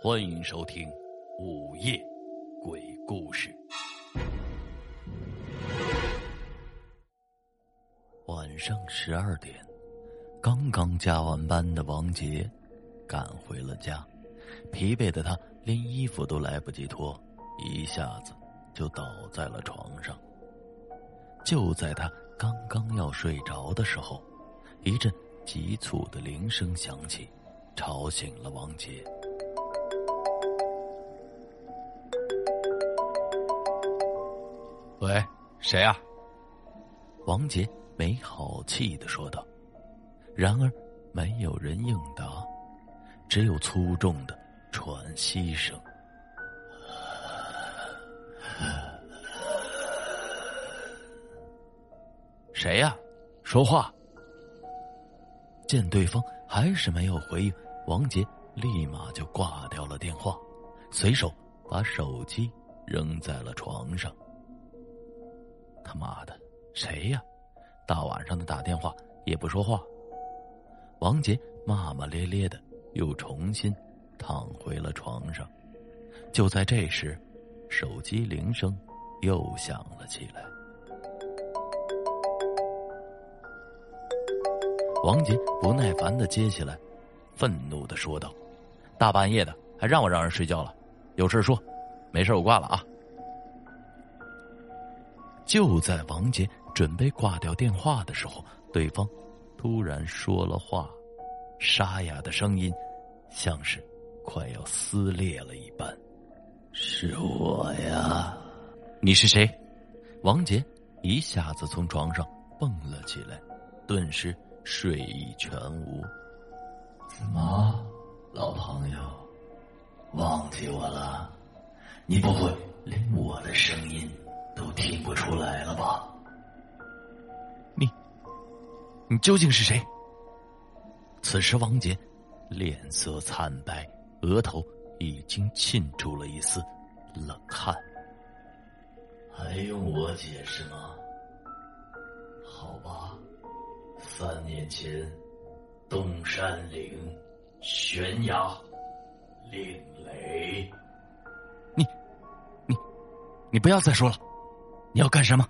欢迎收听午夜鬼故事。晚上十二点，刚刚加完班的王杰赶回了家，疲惫的他连衣服都来不及脱，一下子就倒在了床上。就在他刚刚要睡着的时候，一阵急促的铃声响起，吵醒了王杰。喂，谁呀？王杰没好气的说道。然而，没有人应答，只有粗重的喘息声。谁呀？说话！见对方还是没有回应，王杰立马就挂掉了电话，随手把手机扔在了床上。他妈的，谁呀？大晚上的打电话也不说话。王杰骂骂咧咧的，又重新躺回了床上。就在这时，手机铃声又响了起来。王杰不耐烦的接起来，愤怒的说道：“大半夜的，还让我让人睡觉了？有事说，没事我挂了啊。”就在王杰准备挂掉电话的时候，对方突然说了话，沙哑的声音像是快要撕裂了一般：“是我呀，你是谁？”王杰一下子从床上蹦了起来，顿时睡意全无。怎么，老朋友，忘记我了？你不会连我的声音？都听不出来了吧？你，你究竟是谁？此时，王杰脸色惨白，额头已经沁出了一丝冷汗。还用我解释吗？好吧，三年前，东山岭悬崖，令雷。你，你，你不要再说了。你要干什么？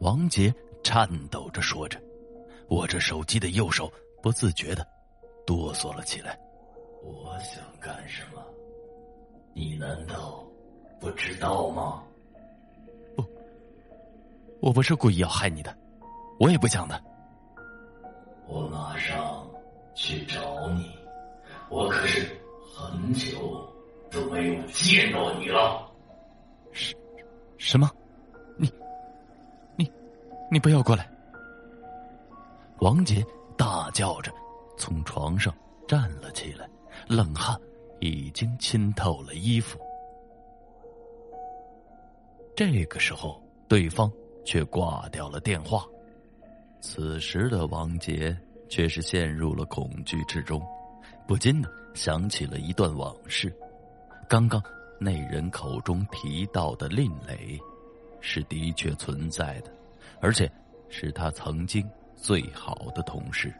王杰颤抖着说着，握着手机的右手不自觉的哆嗦了起来。我想干什么？你难道不知道吗？不，我不是故意要害你的，我也不想的。我马上去找你。我可是很久都没有见到你了。是。什么？你，你，你不要过来！王杰大叫着从床上站了起来，冷汗已经浸透了衣服。这个时候，对方却挂掉了电话。此时的王杰却是陷入了恐惧之中，不禁的想起了一段往事。刚刚。那人口中提到的令磊，是的确存在的，而且是他曾经最好的同事。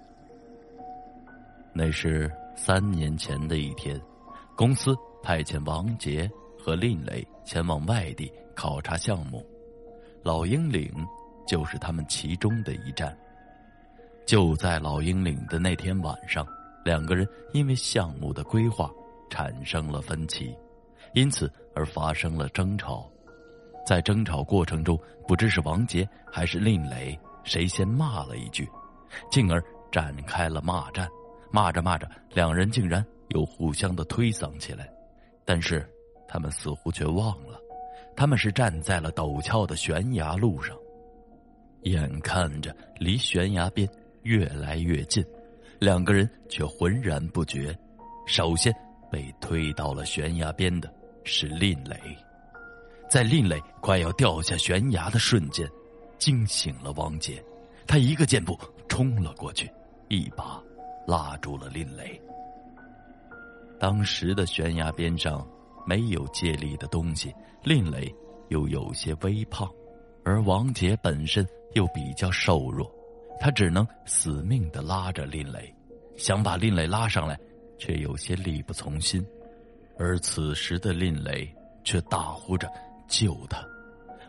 那是三年前的一天，公司派遣王杰和令磊前往外地考察项目，老鹰岭就是他们其中的一站。就在老鹰岭的那天晚上，两个人因为项目的规划产生了分歧。因此而发生了争吵，在争吵过程中，不知是王杰还是令磊谁先骂了一句，进而展开了骂战。骂着骂着，两人竟然又互相的推搡起来。但是他们似乎却忘了，他们是站在了陡峭的悬崖路上，眼看着离悬崖边越来越近，两个人却浑然不觉。首先被推到了悬崖边的。是令磊，在令磊快要掉下悬崖的瞬间，惊醒了王杰。他一个箭步冲了过去，一把拉住了令磊。当时的悬崖边上没有借力的东西，令磊又有些微胖，而王杰本身又比较瘦弱，他只能死命的拉着令磊，想把令磊拉上来，却有些力不从心，而此时的令磊却大呼着救他，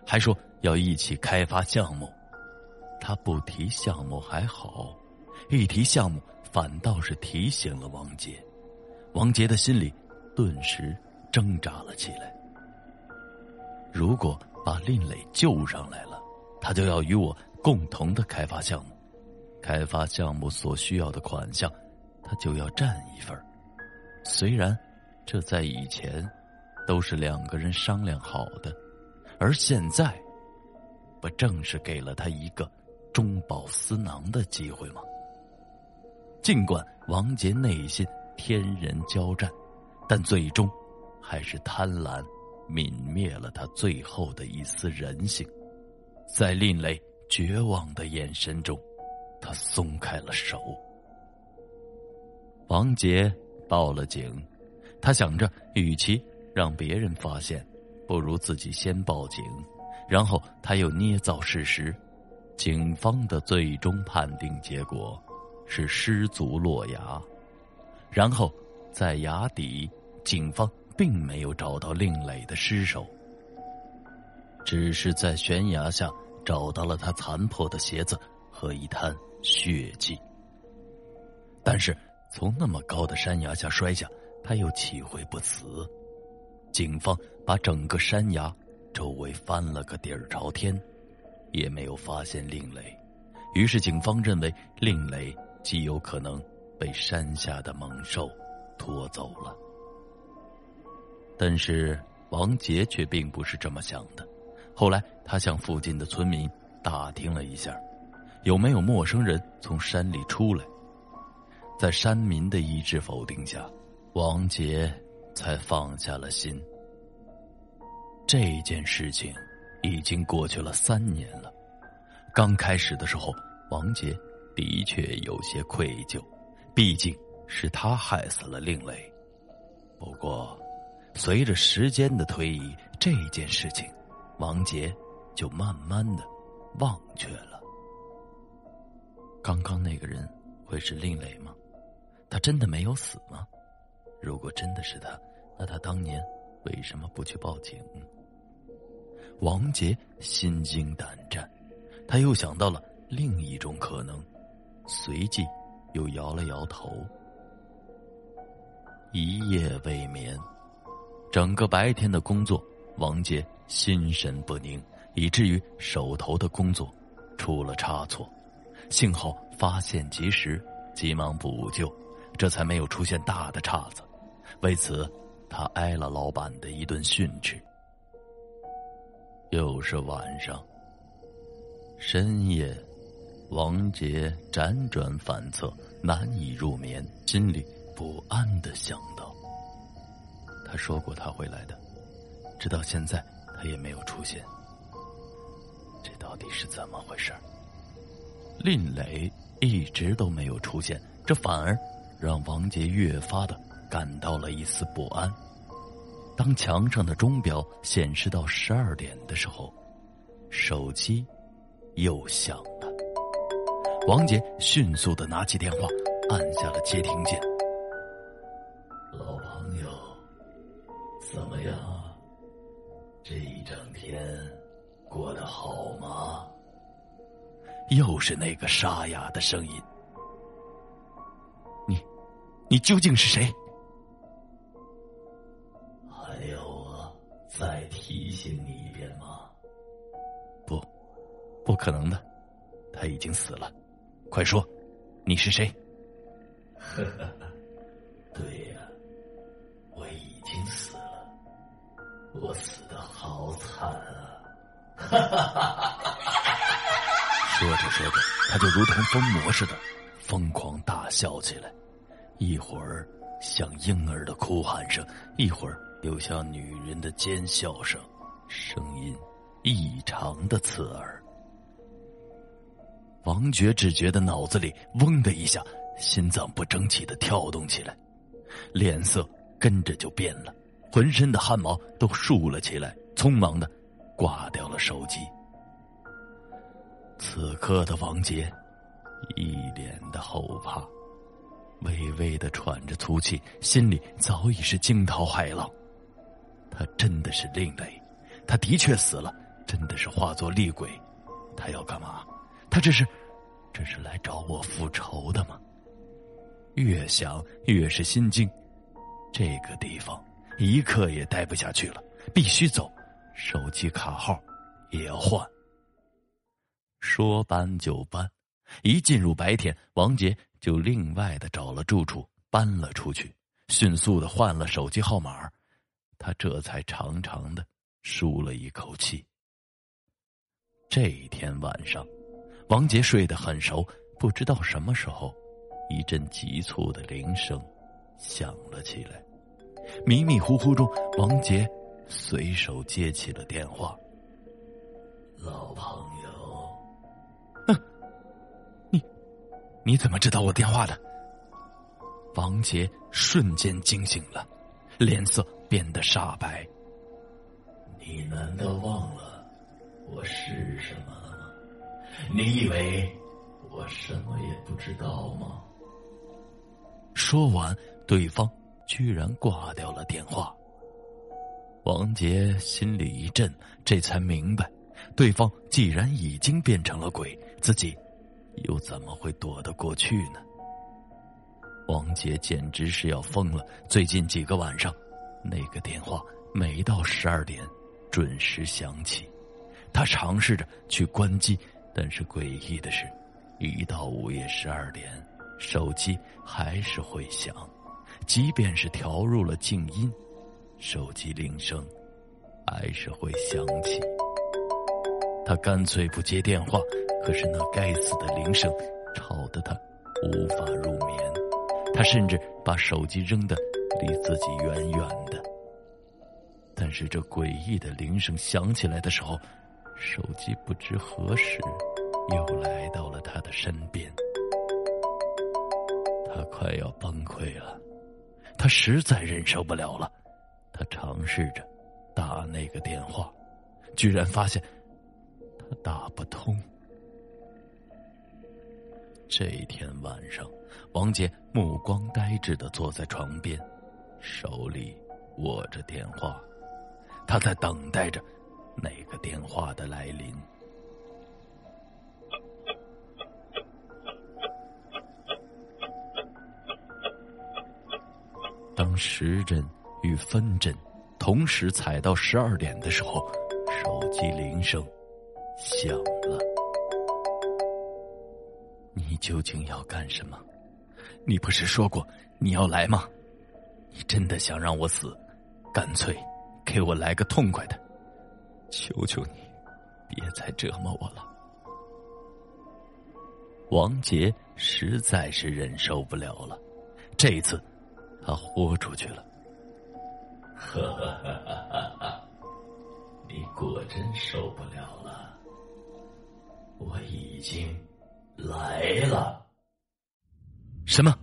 还说要一起开发项目。他不提项目还好，一提项目反倒是提醒了王杰。王杰的心里顿时挣扎了起来。如果把令磊救上来了，他就要与我共同的开发项目，开发项目所需要的款项。他就要占一份虽然这在以前都是两个人商量好的，而现在不正是给了他一个中饱私囊的机会吗？尽管王杰内心天人交战，但最终还是贪婪泯灭了他最后的一丝人性，在另类绝望的眼神中，他松开了手。王杰报了警，他想着，与其让别人发现，不如自己先报警。然后他又捏造事实，警方的最终判定结果是失足落崖。然后在崖底，警方并没有找到另磊的尸首，只是在悬崖下找到了他残破的鞋子和一滩血迹。但是。从那么高的山崖下摔下，他又岂会不死？警方把整个山崖周围翻了个底儿朝天，也没有发现令雷。于是警方认为令雷极有可能被山下的猛兽拖走了。但是王杰却并不是这么想的。后来他向附近的村民打听了一下，有没有陌生人从山里出来。在山民的一致否定下，王杰才放下了心。这件事情已经过去了三年了。刚开始的时候，王杰的确有些愧疚，毕竟是他害死了令磊。不过，随着时间的推移，这件事情，王杰就慢慢的忘却了。刚刚那个人会是令磊吗？他真的没有死吗？如果真的是他，那他当年为什么不去报警？王杰心惊胆战，他又想到了另一种可能，随即又摇了摇头。一夜未眠，整个白天的工作，王杰心神不宁，以至于手头的工作出了差错。幸好发现及时，急忙补救。这才没有出现大的岔子，为此，他挨了老板的一顿训斥。又是晚上，深夜，王杰辗转反侧，难以入眠，心里不安的想到：他说过他会来的，直到现在他也没有出现，这到底是怎么回事？令磊一直都没有出现，这反而……让王杰越发的感到了一丝不安。当墙上的钟表显示到十二点的时候，手机又响了。王杰迅速的拿起电话，按下了接听键。老朋友，怎么样？这一整天过得好吗？又是那个沙哑的声音。你究竟是谁？再提醒你一遍吗？不，不可能的，他已经死了。快说，你是谁？呵呵，对呀，我已经死了，我死的好惨啊！哈哈哈哈哈！说着说着，他就如同疯魔似的，疯狂大笑起来。一会儿像婴儿的哭喊声，一会儿又像女人的尖笑声，声音异常的刺耳。王爵只觉得脑子里嗡的一下，心脏不争气的跳动起来，脸色跟着就变了，浑身的汗毛都竖了起来，匆忙的挂掉了手机。此刻的王杰一脸的后怕。微微的喘着粗气，心里早已是惊涛骇浪。他真的是另类，他的确死了，真的是化作厉鬼。他要干嘛？他这是，这是来找我复仇的吗？越想越是心惊，这个地方一刻也待不下去了，必须走。手机卡号也要换。说搬就搬，一进入白天，王杰就另外的找了住处搬了出去，迅速的换了手机号码，他这才长长的舒了一口气。这一天晚上，王杰睡得很熟，不知道什么时候，一阵急促的铃声响了起来，迷迷糊糊中，王杰。随手接起了电话。老朋友，你怎么知道我电话的？王杰瞬间惊醒了，脸色变得煞白。你难道忘了我是什么了吗？你以为我什么也不知道吗？说完，对方居然挂掉了电话。王杰心里一震，这才明白，对方既然已经变成了鬼，自己又怎么会躲得过去呢？王杰简直是要疯了！最近几个晚上，那个电话每到十二点准时响起，他尝试着去关机，但是诡异的是，一到午夜十二点，手机还是会响，即便是调入了静音。手机铃声还是会响起，他干脆不接电话。可是那该死的铃声吵得他无法入眠，他甚至把手机扔得离自己远远的。但是这诡异的铃声响起来的时候，手机不知何时又来到了他的身边。他快要崩溃了，他实在忍受不了了。他尝试着打那个电话，居然发现打不通。这天晚上，王杰目光呆滞的坐在床边，手里握着电话，他在等待着那个电话的来临。当时针。与分针同时踩到十二点的时候，手机铃声想了。你究竟要干什么？你不是说过你要来吗？你真的想让我死？干脆给我来个痛快的！求求你，别再折磨我了。王杰实在是忍受不了了，这一次他豁出去了。哈哈哈哈哈！你果真受不了了，我已经来了。什么？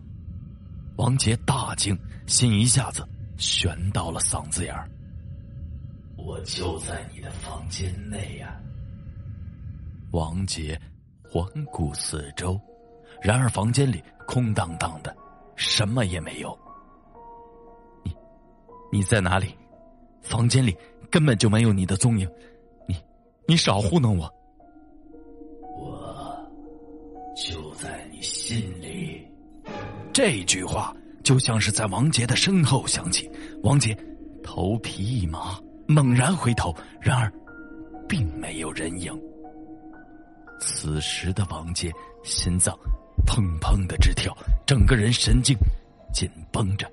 王杰大惊，心一下子悬到了嗓子眼儿。我就在你的房间内呀。王杰环顾四周，然而房间里空荡荡的，什么也没有。你你在哪里？房间里根本就没有你的踪影，你，你少糊弄我！我心里。这句话就像是在王杰的身后响起，王杰头皮一麻，猛然回头，然而并没有人影。此时的王杰心脏砰砰的直跳，整个人神经紧绷着。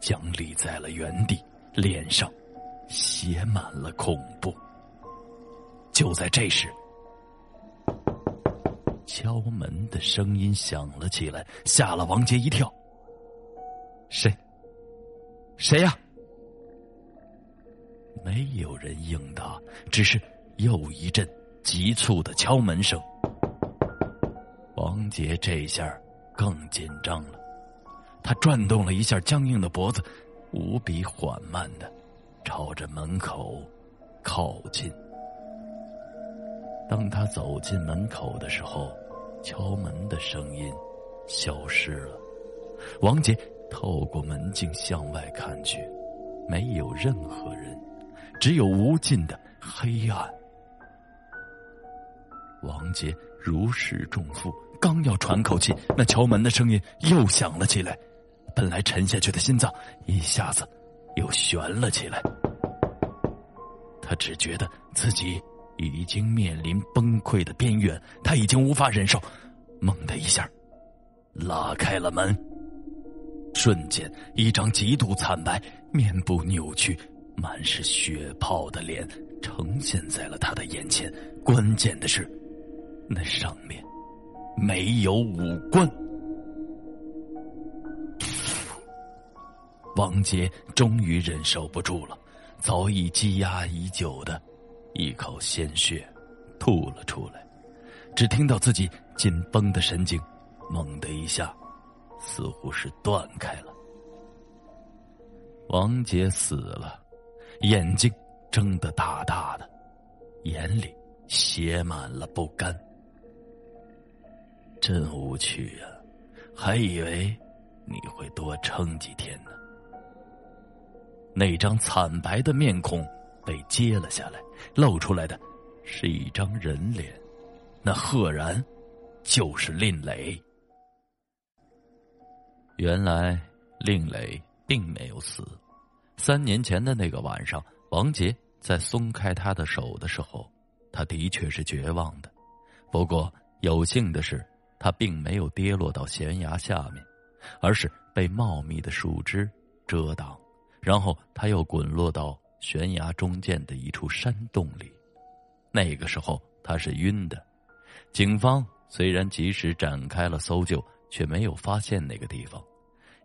僵立在了原地，脸上写满了恐怖。就在这时，敲门的声音响了起来，吓了王杰一跳。谁？谁呀？没有人应答，只是又一阵急促的敲门声。王杰这下更紧张了。他转动了一下僵硬的脖子，无比缓慢的朝着门口靠近。当他走进门口的时候，敲门的声音消失了。王杰透过门镜向外看去，没有任何人，只有无尽的黑暗。王杰如释重负，刚要喘口气，那敲门的声音又响了起来。本来沉下去的心脏一下子又悬了起来。他只觉得自己已经面临崩溃的边缘，他已经无法忍受。猛的一下，拉开了门。瞬间，一张极度惨白、面部扭曲、满是血泡的脸呈现在了他的眼前。关键的是，那上面没有五官。王杰终于忍受不住了，早已积压已久的一口鲜血吐了出来，只听到自己紧绷的神经猛的一下，似乎是断开了。王杰死了，眼睛睁得大大的，眼里写满了不甘。真无趣啊！还以为你会多撑几天呢。那张惨白的面孔被揭了下来，露出来的是一张人脸，那赫然就是令磊。原来令磊并没有死。三年前的那个晚上，王杰在松开他的手的时候，他的确是绝望的。不过有幸的是，他并没有跌落到悬崖下面，而是被茂密的树枝遮挡。然后他又滚落到悬崖中间的一处山洞里，那个时候他是晕的。警方虽然及时展开了搜救，却没有发现那个地方，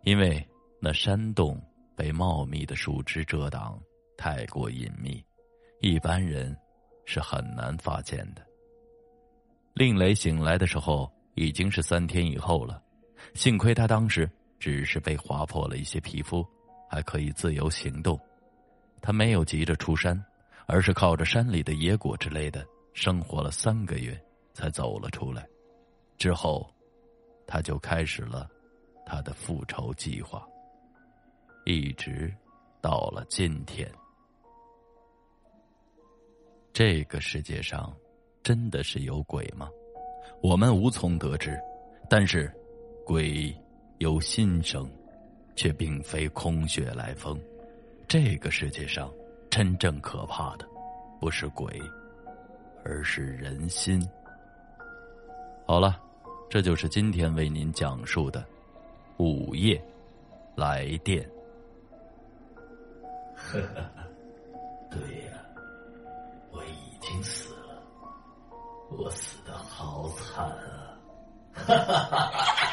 因为那山洞被茂密的树枝遮挡，太过隐秘，一般人是很难发现的。令雷醒来的时候已经是三天以后了，幸亏他当时只是被划破了一些皮肤。还可以自由行动，他没有急着出山，而是靠着山里的野果之类的生活了三个月，才走了出来。之后，他就开始了他的复仇计划，一直到了今天。这个世界上真的是有鬼吗？我们无从得知，但是鬼有心声。却并非空穴来风，这个世界上真正可怕的不是鬼，而是人心。好了，这就是今天为您讲述的午夜来电。呵呵，对呀，我已经死了，我死的好惨啊！哈哈哈哈。